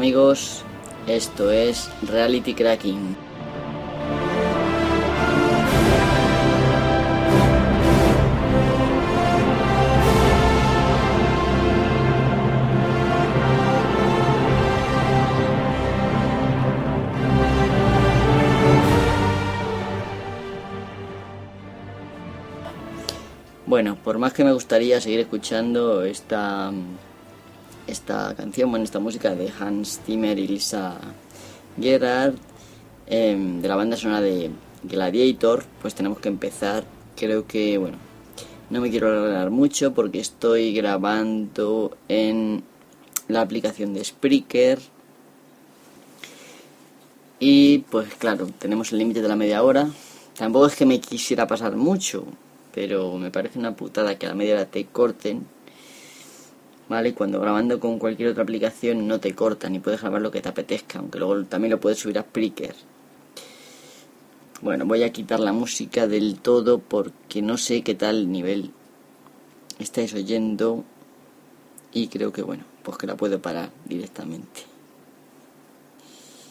Amigos, esto es Reality Cracking. Bueno, por más que me gustaría seguir escuchando esta esta canción, bueno, esta música de Hans Zimmer y Lisa Gerard, em, de la banda sonora de Gladiator, pues tenemos que empezar. Creo que, bueno, no me quiero alargar mucho porque estoy grabando en la aplicación de Spreaker. Y pues claro, tenemos el límite de la media hora. Tampoco es que me quisiera pasar mucho, pero me parece una putada que a la media hora te corten ¿vale? Cuando grabando con cualquier otra aplicación no te cortan y puedes grabar lo que te apetezca, aunque luego también lo puedes subir a Spreaker. Bueno, voy a quitar la música del todo porque no sé qué tal nivel estáis oyendo y creo que bueno, pues que la puedo parar directamente.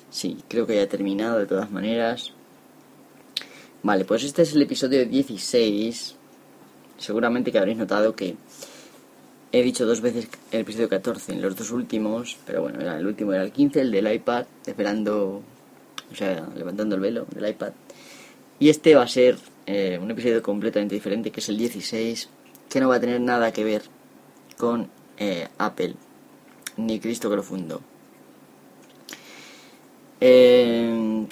Sí, creo que ya he terminado de todas maneras. Vale, pues este es el episodio 16. Seguramente que habréis notado que He dicho dos veces el episodio 14 en los dos últimos, pero bueno, el último era el 15, el del iPad, esperando, o sea, levantando el velo del iPad. Y este va a ser eh, un episodio completamente diferente, que es el 16, que no va a tener nada que ver con eh, Apple, ni Cristo que lo fundó. Eh,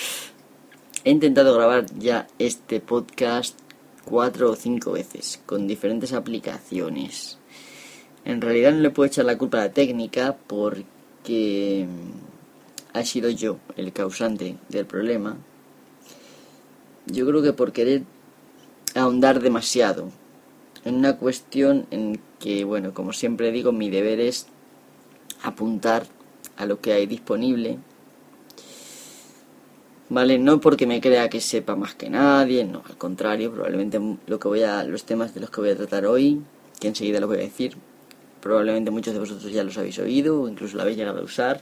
he intentado grabar ya este podcast cuatro o cinco veces, con diferentes aplicaciones en realidad no le puedo echar la culpa a la técnica porque ha sido yo el causante del problema. Yo creo que por querer ahondar demasiado en una cuestión en que, bueno, como siempre digo, mi deber es apuntar a lo que hay disponible. Vale, no porque me crea que sepa más que nadie, no, al contrario, probablemente lo que voy a los temas de los que voy a tratar hoy, que enseguida lo voy a decir, Probablemente muchos de vosotros ya los habéis oído o incluso lo habéis llegado a usar.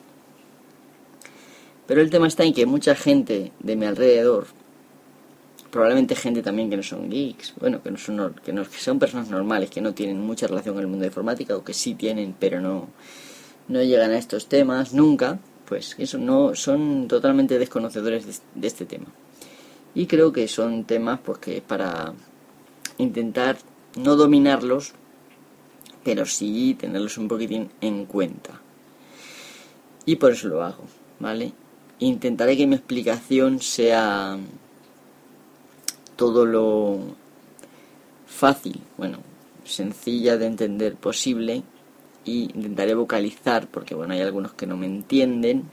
Pero el tema está en que mucha gente de mi alrededor, probablemente gente también que no son geeks, bueno, que no son, que, no, son personas normales, que no tienen mucha relación con el mundo de informática o que sí tienen, pero no, no llegan a estos temas nunca, pues eso no son totalmente desconocedores de, de este tema. Y creo que son temas pues que para intentar no dominarlos, pero sí tenerlos un poquitín en cuenta. Y por eso lo hago, ¿vale? Intentaré que mi explicación sea todo lo fácil, bueno, sencilla de entender posible y intentaré vocalizar porque bueno, hay algunos que no me entienden.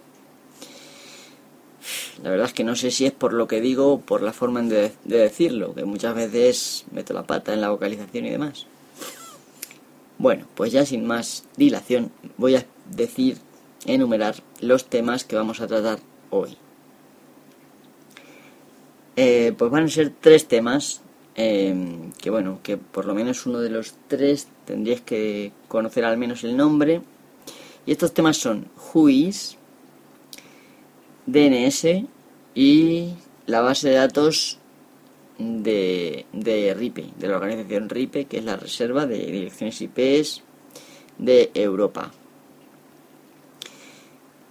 La verdad es que no sé si es por lo que digo o por la forma de, de decirlo, que muchas veces meto la pata en la vocalización y demás. Bueno, pues ya sin más dilación voy a decir, enumerar los temas que vamos a tratar hoy. Eh, pues van a ser tres temas em, que bueno, que por lo menos uno de los tres tendríais que conocer al menos el nombre. Y estos temas son WHOIS, DNS y la base de datos de, de RIPE, de la organización RIPE, que es la Reserva de Direcciones IPs de Europa.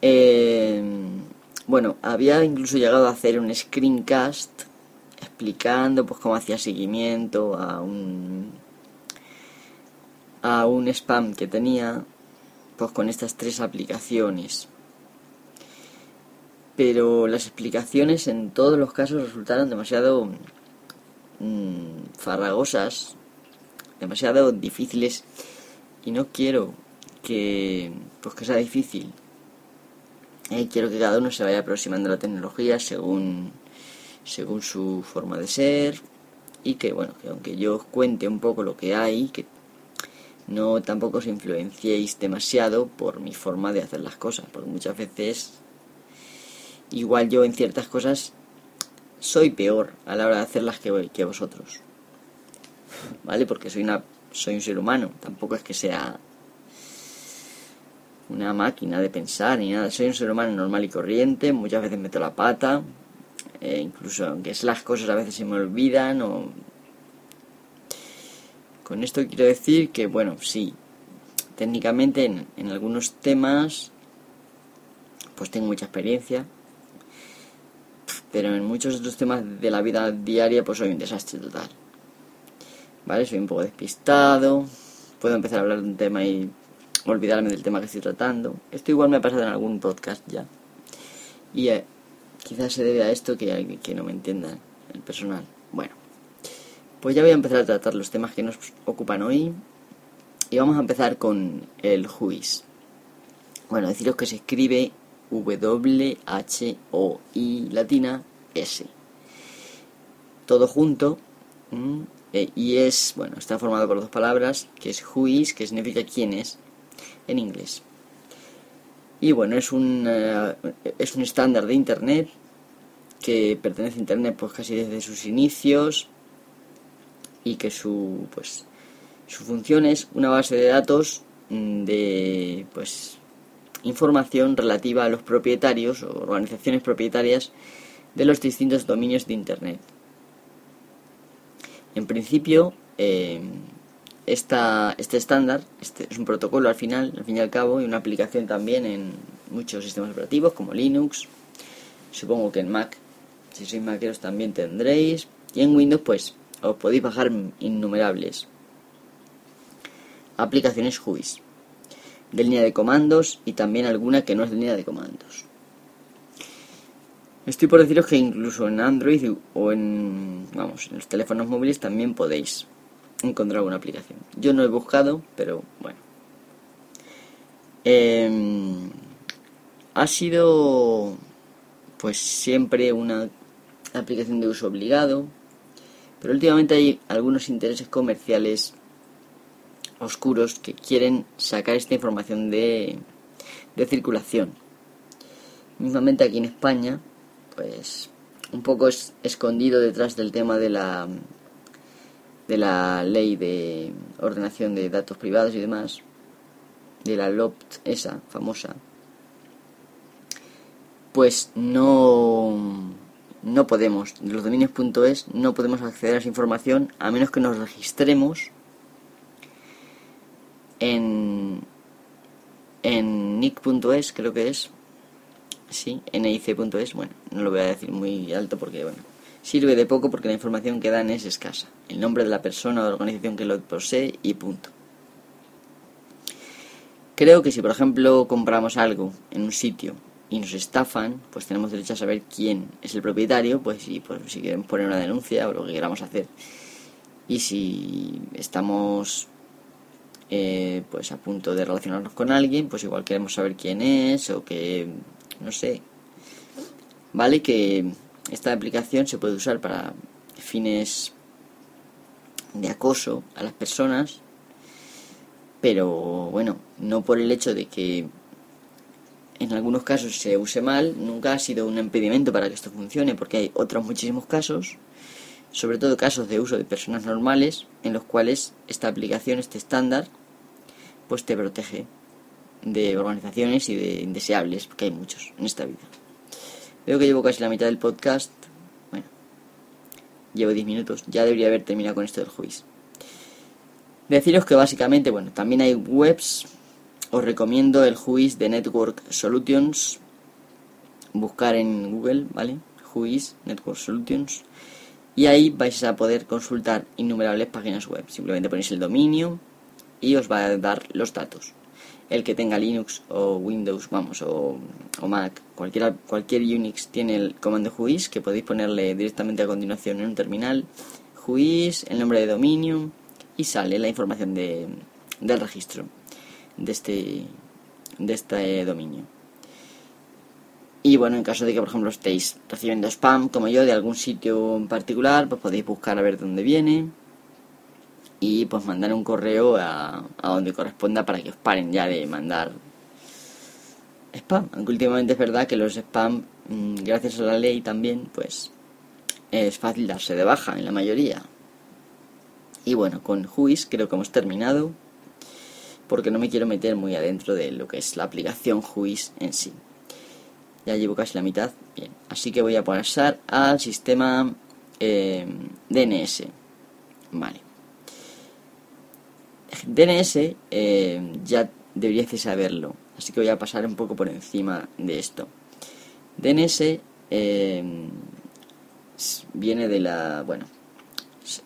Eh, bueno, había incluso llegado a hacer un screencast explicando pues cómo hacía seguimiento a un a un spam que tenía pues con estas tres aplicaciones pero las explicaciones en todos los casos resultaron demasiado Mm, farragosas, demasiado difíciles y no quiero que pues que sea difícil. Eh, quiero que cada uno se vaya aproximando a la tecnología según según su forma de ser y que bueno, que aunque yo os cuente un poco lo que hay, que no tampoco os influenciéis demasiado por mi forma de hacer las cosas, porque muchas veces igual yo en ciertas cosas soy peor a la hora de hacerlas que, que vosotros. ¿Vale? Porque soy, una, soy un ser humano, tampoco es que sea una máquina de pensar ni nada. Soy un ser humano normal y corriente, muchas veces meto la pata, eh, incluso aunque es las cosas a veces se me olvidan o... Con esto quiero decir que, bueno, sí, técnicamente en, en algunos temas pues tengo mucha experiencia, pero en muchos otros temas de la vida diaria pues soy un desastre total. ¿Vale? Soy un poco despistado, puedo empezar a hablar de un tema y olvidarme del tema que estoy tratando. Esto igual me ha pasado en algún podcast ya. Y eh, quizás se debe a esto que, que no me entiendan el personal. Bueno, pues ya voy a empezar a tratar los temas que nos ocupan hoy. Y vamos a empezar con el juiz. Bueno, deciros que se escribe W-H-O-I latina S. Todo junto. Eh, y es, bueno, está formado por dos palabras, que es who que significa quién es, en inglés. Y bueno, es un, eh, es un estándar de Internet que pertenece a Internet pues casi desde sus inicios y que su, pues, su función es una base de datos mm, de pues información relativa a los propietarios o organizaciones propietarias de los distintos dominios de Internet. En principio, eh, este estándar este es un protocolo al final, al fin y al cabo, y una aplicación también en muchos sistemas operativos como Linux, supongo que en Mac, si sois maqueros también tendréis, y en Windows pues os podéis bajar innumerables aplicaciones WHOIS de línea de comandos y también alguna que no es de línea de comandos. Estoy por deciros que incluso en Android o en, vamos, en los teléfonos móviles también podéis encontrar alguna aplicación. Yo no he buscado, pero bueno. Em, ha sido pues siempre una aplicación de uso obligado, pero últimamente hay algunos intereses comerciales oscuros que quieren sacar esta información de, de circulación. Mismamente aquí en España, pues un poco es escondido detrás del tema de la de la ley de ordenación de datos privados y demás, de la LOPT esa famosa, pues no no podemos, de los dominios.es no podemos acceder a esa información a menos que nos registremos en, en nick.es, creo que es. Sí, nic.es. Bueno, no lo voy a decir muy alto porque, bueno, sirve de poco porque la información que dan es escasa. El nombre de la persona o organización que lo posee y punto. Creo que si, por ejemplo, compramos algo en un sitio y nos estafan, pues tenemos derecho a saber quién es el propietario, pues si, pues, si quieren poner una denuncia o lo que queramos hacer. Y si estamos eh, pues a punto de relacionarnos con alguien, pues igual queremos saber quién es o que, no sé, vale que esta aplicación se puede usar para fines de acoso a las personas, pero bueno, no por el hecho de que en algunos casos se use mal, nunca ha sido un impedimento para que esto funcione, porque hay otros muchísimos casos, sobre todo casos de uso de personas normales, en los cuales esta aplicación, este estándar, pues te protege de organizaciones y de indeseables, porque hay muchos en esta vida. Veo que llevo casi la mitad del podcast. Bueno, llevo 10 minutos. Ya debería haber terminado con esto del juicio. Deciros que básicamente, bueno, también hay webs. Os recomiendo el juiz de Network Solutions. Buscar en Google, ¿vale? Juiz Network Solutions. Y ahí vais a poder consultar innumerables páginas web. Simplemente ponéis el dominio y os va a dar los datos. El que tenga Linux o Windows, vamos, o, Mac, cualquier Unix tiene el comando juiz que podéis ponerle directamente a continuación en un terminal. Juiz, el nombre de dominio y sale la información de, del registro de este, de este dominio. Y bueno, en caso de que, por ejemplo, estéis recibiendo spam, como yo, de algún sitio en particular, pues podéis buscar a ver dónde viene y pues mandar un correo a, a donde corresponda para que os paren ya de mandar spam. Aunque últimamente es verdad que los spam, mm, gracias a la ley también, pues es fácil darse de baja en la mayoría. Y bueno, con Juiz creo que hemos terminado. porque no me quiero meter muy adentro de lo que es la aplicación Juice en sí. Ya llevo casi la mitad. Bien, así que voy a pasar al sistema eh, DNS. Vale. DNS eh, ya deberíais saberlo, así que voy a pasar un poco por encima de esto. DNS eh, viene de la, bueno,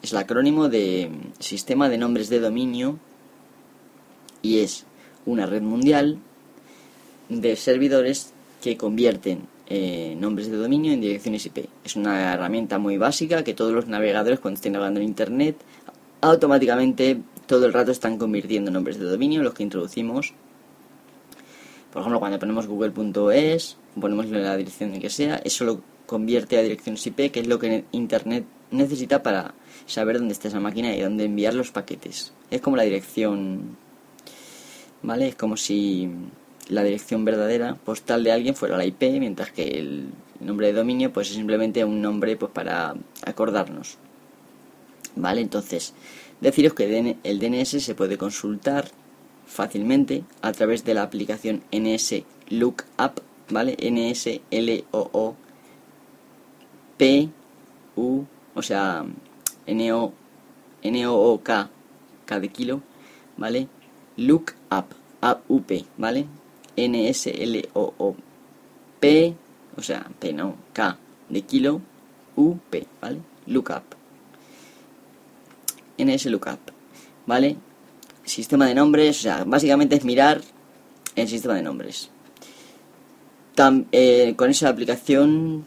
es el acrónimo de Sistema de Nombres de Dominio y es una red mundial de servidores que convierten eh, nombres de dominio en direcciones IP. Es una herramienta muy básica que todos los navegadores cuando estén navegando en Internet automáticamente todo el rato están convirtiendo nombres de dominio, los que introducimos. Por ejemplo, cuando ponemos google.es, ponemos la dirección de que sea, eso lo convierte a direcciones IP, que es lo que Internet necesita para saber dónde está esa máquina y dónde enviar los paquetes. Es como la dirección, ¿vale? Es como si la dirección verdadera postal de alguien fuera la IP, mientras que el nombre de dominio pues es simplemente un nombre pues para acordarnos. ¿Vale? Entonces, deciros que el DNS se puede consultar fácilmente a través de la aplicación NS Lookup, ¿vale? NS L O O P U, o sea, N O N O O K K de kilo, ¿vale? Lookup, A U P, ¿vale? N S L O O P, o sea, P no, K de kilo, U P, ¿vale? Lookup. NS Lookup, ¿vale? Sistema de nombres, o sea, básicamente es mirar el sistema de nombres. Eh, con esa aplicación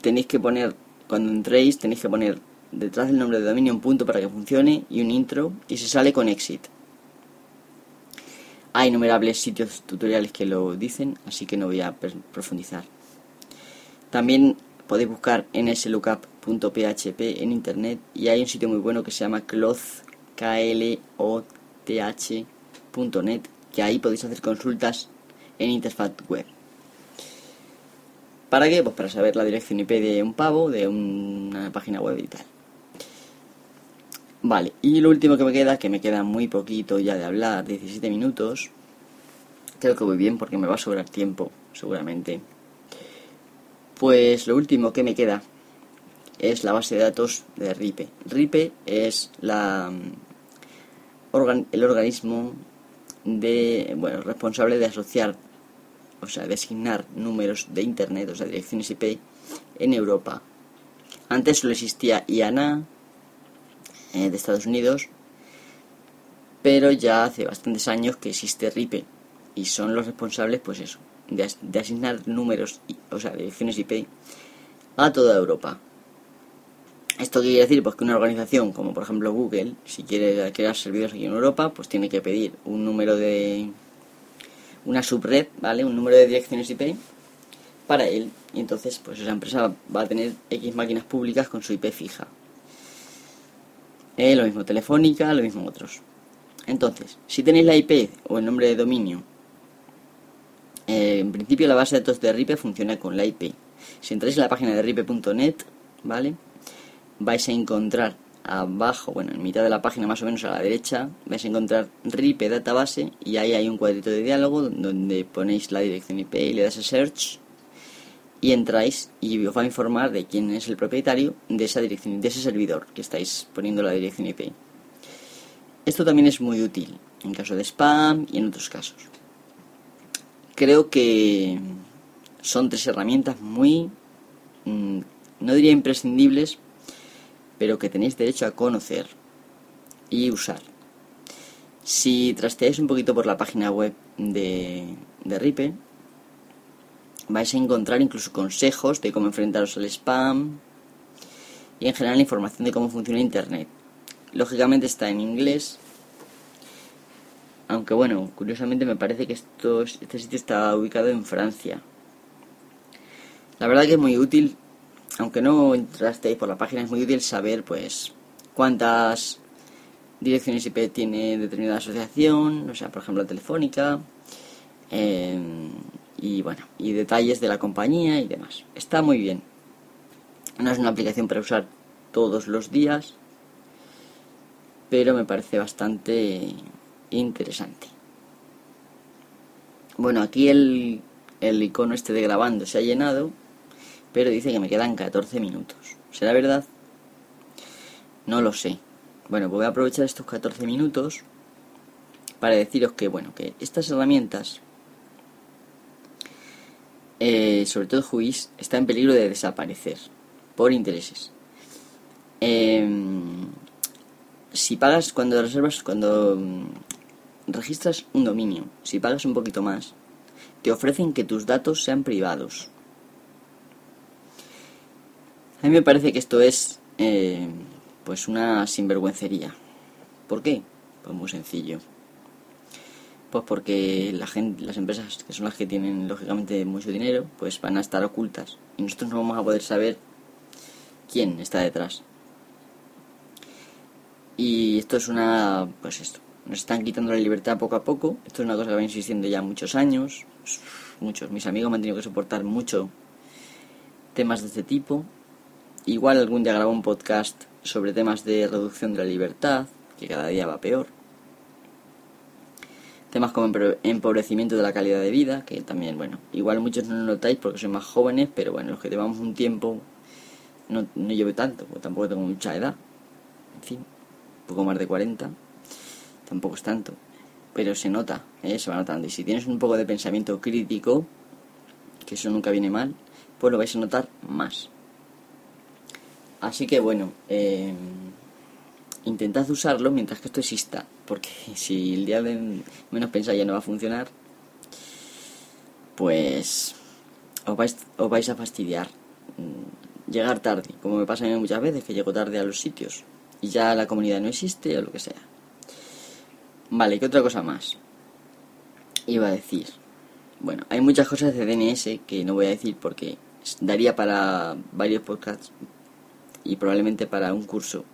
tenéis que poner, cuando entréis, tenéis que poner detrás del nombre de dominio un punto para que funcione y un intro y se sale con exit. Hay innumerables sitios tutoriales que lo dicen, así que no voy a profundizar. También podéis buscar nslookup.php en internet y hay un sitio muy bueno que se llama cloth, que ahí podéis hacer consultas en interfaz web. ¿Para qué? Pues para saber la dirección IP de un pavo, de una página web y tal. Vale, y lo último que me queda, que me queda muy poquito ya de hablar, 17 minutos. Creo que voy bien porque me va a sobrar tiempo, seguramente. Pues lo último que me queda es la base de datos de RIPE. RIPE es la, mm, el organismo de, bueno, responsable de asociar, o sea, de asignar números de Internet, o sea, direcciones IP, en Europa. Antes solo existía IANA eh, de Estados Unidos, pero ya hace bastantes años que existe RIPE y son los responsables, pues eso, de, asignar números, o sea, direcciones IP a toda Europa. ¿Esto quiere decir? Pues que una organización como por ejemplo Google, si quiere crear servidores aquí en Europa, pues tiene que pedir un número de... una subred, ¿vale? Un número de direcciones IP para él. Y entonces, pues esa empresa va a tener X máquinas públicas con su IP fija. Eh, lo mismo Telefónica, lo mismo otros. Entonces, si tenéis la IP o el nombre de dominio eh, en principio la base de datos de RIPE funciona con la IP. Si entráis en la página de ripe.net, ¿vale? Vais a encontrar abajo, bueno, en mitad de la página más o menos a la derecha, vais a encontrar RIPE Database y ahí hay un cuadrito de diálogo donde ponéis la dirección IP y le das a Search y entráis y os va a informar de quién es el propietario de esa dirección, de ese servidor que estáis poniendo la dirección IP. Esto también es muy útil en caso de spam y en otros casos creo que son tres herramientas muy, mm, no diría imprescindibles, pero que tenéis derecho a conocer y usar. Si trasteáis un poquito por la página web de, de vais a encontrar incluso consejos de cómo enfrentaros al spam y en general información de cómo funciona Internet. Lógicamente está en inglés, aunque bueno, curiosamente me parece que este sitio está ubicado en Francia. La verdad que es muy útil, aunque no entrasteis por la página, es muy útil saber pues cuántas direcciones IP tiene determinada asociación, o sea, por ejemplo, telefónica, em, y bueno, y detalles de la compañía y demás. Está muy bien. No es una aplicación para usar todos los días, pero me parece bastante interesante. Bueno, aquí el, el icono este de grabando se ha llenado, pero dice que me quedan 14 minutos. ¿Será verdad? No lo sé. Bueno, pues voy a aprovechar estos 14 minutos para deciros que, bueno, que estas herramientas, eh, sobre todo Juiz, está en peligro de desaparecer por intereses. Em, si pagas cuando reservas, cuando registras un dominio, si pagas un poquito más, te ofrecen que tus datos sean privados. A mí me parece que esto es eh, pues una sinvergüencería. ¿Por qué? Pues muy sencillo. Pues porque la gente, las empresas que son las que tienen lógicamente mucho dinero, pues van a estar ocultas y nosotros no vamos a poder saber quién está detrás. Y esto es una, pues esto, nos están quitando la libertad poco a poco. Esto es una cosa que va insistiendo ya muchos años. Muchos, mis amigos me han tenido que soportar mucho temas de este tipo. Igual algún día grabo un podcast sobre temas de reducción de la libertad, que cada día va peor. Temas como empobrecimiento de la calidad de vida, que también, bueno, igual muchos no lo notáis porque sois más jóvenes, pero bueno, los que llevamos un tiempo no, no llevo tanto, porque tampoco tengo mucha edad. En fin, poco más de 40, tampoco es tanto. Pero se nota, ¿eh? se va notando. Y si tienes un poco de pensamiento crítico, que eso nunca viene mal, pues lo vais a notar más. Así que bueno, eh, intentad usarlo mientras que esto exista, porque si el día de menos pensáis ya no va a funcionar, pues os vais, os vais a fastidiar. Mm, llegar tarde, como me pasa a mí muchas veces, que llego tarde a los sitios y ya la comunidad no existe o lo que sea. Vale, ¿qué otra cosa más? Iba a decir. Bueno, hay muchas cosas de DNS que no voy a decir porque daría para varios podcasts y probablemente para un curso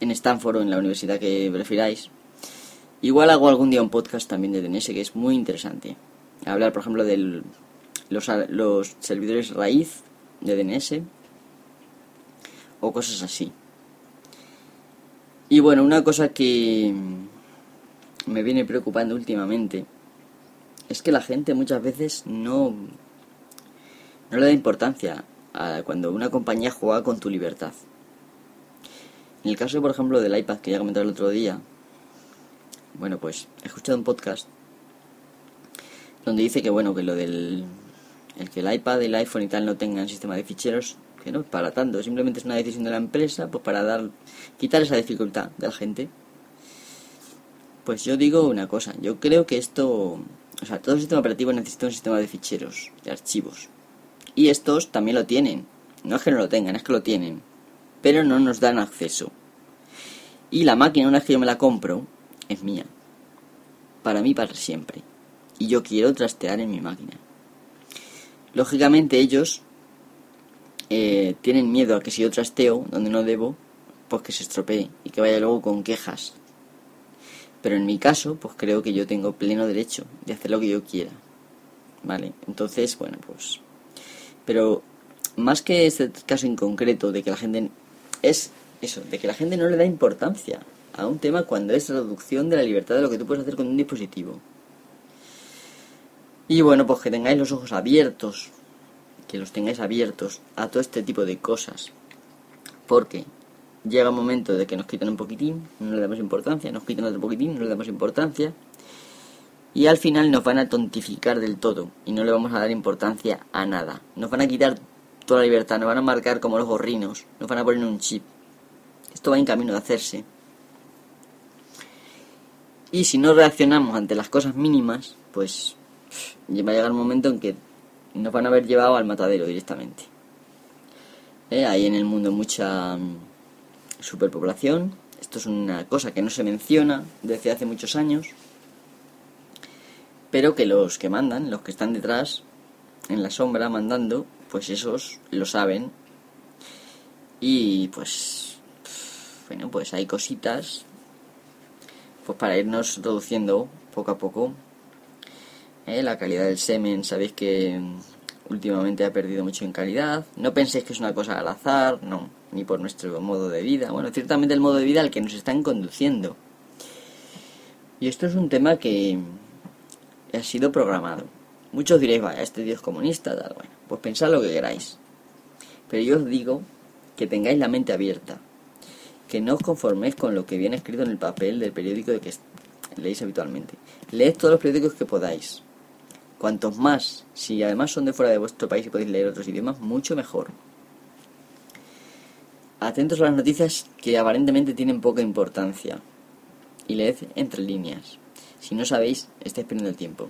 en Stanford o en la universidad que prefiráis. Igual hago algún día un podcast también de DNS que es muy interesante. Hablar, por ejemplo, de los, los servidores raíz de DNS o cosas así. Y bueno, una cosa que me viene preocupando últimamente es que la gente muchas veces no, no le da importancia cuando una compañía juega con tu libertad. En el caso, por ejemplo, del iPad que ya comenté el otro día, bueno, pues he escuchado un podcast donde dice que, bueno, que lo del el que el iPad, el iPhone y tal no tengan sistema de ficheros, que no es para tanto, simplemente es una decisión de la empresa, pues para dar quitar esa dificultad de la gente. Pues yo digo una cosa, yo creo que esto, o sea, todo sistema operativo necesita un sistema de ficheros, de archivos. Y estos también lo tienen. No es que no lo tengan, es que lo tienen. Pero no nos dan acceso. Y la máquina, una vez que yo me la compro, es mía. Para mí, para siempre. Y yo quiero trastear en mi máquina. Lógicamente ellos eh, tienen miedo a que si yo trasteo donde no debo, pues que se estropee y que vaya luego con quejas. Pero en mi caso, pues creo que yo tengo pleno derecho de hacer lo que yo quiera. ¿Vale? Entonces, bueno, pues pero más que este caso en concreto de que la gente es eso, de que la gente no le da importancia a un tema cuando es reducción de la libertad de lo que tú puedes hacer con un dispositivo. Y bueno, pues que tengáis los ojos abiertos, que los tengáis abiertos a todo este tipo de cosas. Porque llega un momento de que nos quitan un poquitín, no le damos importancia, nos quitan otro poquitín, no le damos importancia. Y al final nos van a tontificar del todo y no le vamos a dar importancia a nada. Nos van a quitar toda la libertad, nos van a marcar como los gorrinos, nos van a poner un chip. Esto va en camino de hacerse. Y si no reaccionamos ante las cosas mínimas, pues va a llegar un momento en que nos van a haber llevado al matadero directamente. ¿Eh? Hay en el mundo mucha mm, superpoblación. Esto es una cosa que no se menciona desde hace muchos años pero que los que mandan, los que están detrás, en la sombra mandando, pues esos lo saben. Y pues, bueno, pues hay cositas, pues para irnos reduciendo poco a poco. ¿eh? La calidad del semen, sabéis que últimamente ha perdido mucho en calidad. No penséis que es una cosa al azar, no, ni por nuestro modo de vida. Bueno, ciertamente el modo de vida al que nos están conduciendo. Y esto es un tema que, ha sido programado. Muchos diréis, vaya, este Dios comunista, tal, bueno, pues pensad lo que queráis. Pero yo os digo que tengáis la mente abierta, que no os conforméis con lo que viene escrito en el papel del periódico de que leéis habitualmente. Leed todos los periódicos que podáis. Cuantos más, si además son de fuera de vuestro país y podéis leer otros idiomas, mucho mejor. Atentos a las noticias que aparentemente tienen poca importancia. Y leed entre líneas. Si no sabéis, estáis perdiendo el tiempo.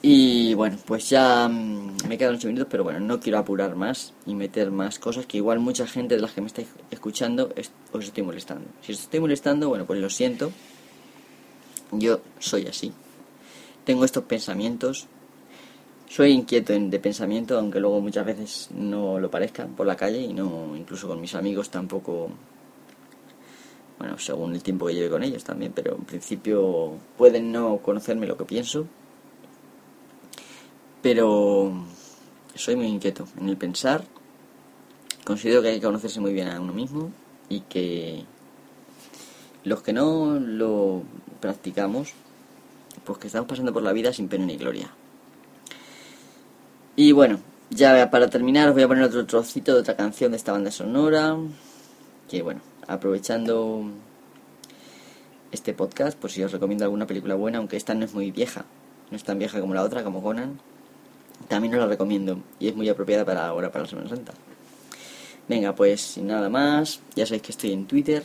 Y bueno, pues ya mm, me quedan 8 minutos, pero bueno, no quiero apurar más y meter más cosas que igual mucha gente de las que me estáis escuchando os estoy molestando. Si os estoy molestando, bueno, pues lo siento. Yo soy así. Tengo estos pensamientos. Soy inquieto de pensamiento, aunque luego muchas veces no lo parezca por la calle y no, incluso con mis amigos tampoco. Bueno, según el tiempo que lleve con ellos también, pero en principio pueden no conocerme lo que pienso pero soy muy inquieto en el pensar. Considero que hay que conocerse muy bien a uno mismo y que los que no lo practicamos, pues que estamos pasando por la vida sin pena ni gloria. Y bueno, ya para terminar os voy a poner otro trocito de otra canción de esta banda sonora, que bueno, aprovechando este podcast, pues si os recomiendo alguna película buena, aunque esta no es muy vieja, no es tan vieja como la otra, como Conan, también os la recomiendo y es muy apropiada para ahora, para la Semana Santa. Venga, pues sin nada más, ya sabéis que estoy en Twitter,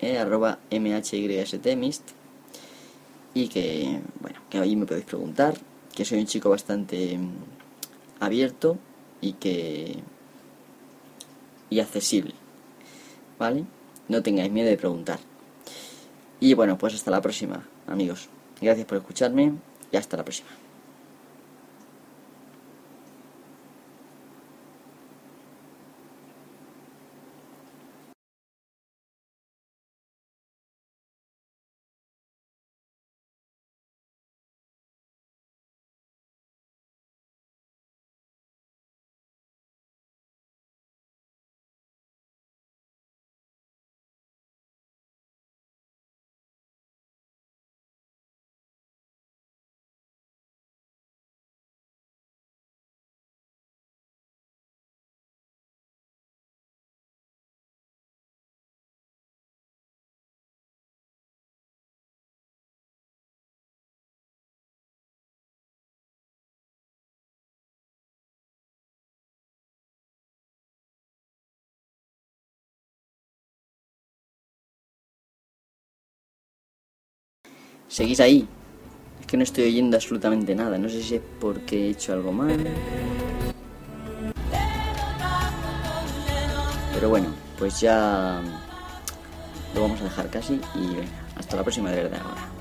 eh, arroba mhystmist y que, bueno, que ahí me podéis preguntar, que soy un chico bastante abierto y que... y accesible, ¿vale? No tengáis miedo de preguntar. Y bueno, pues hasta la próxima, amigos. Gracias por escucharme y hasta la próxima. ¿Seguís ahí? Es que no estoy oyendo absolutamente nada. No sé si es porque he hecho algo mal. Pero bueno, pues ya lo vamos a dejar casi y venga, hasta la próxima de verdad ahora.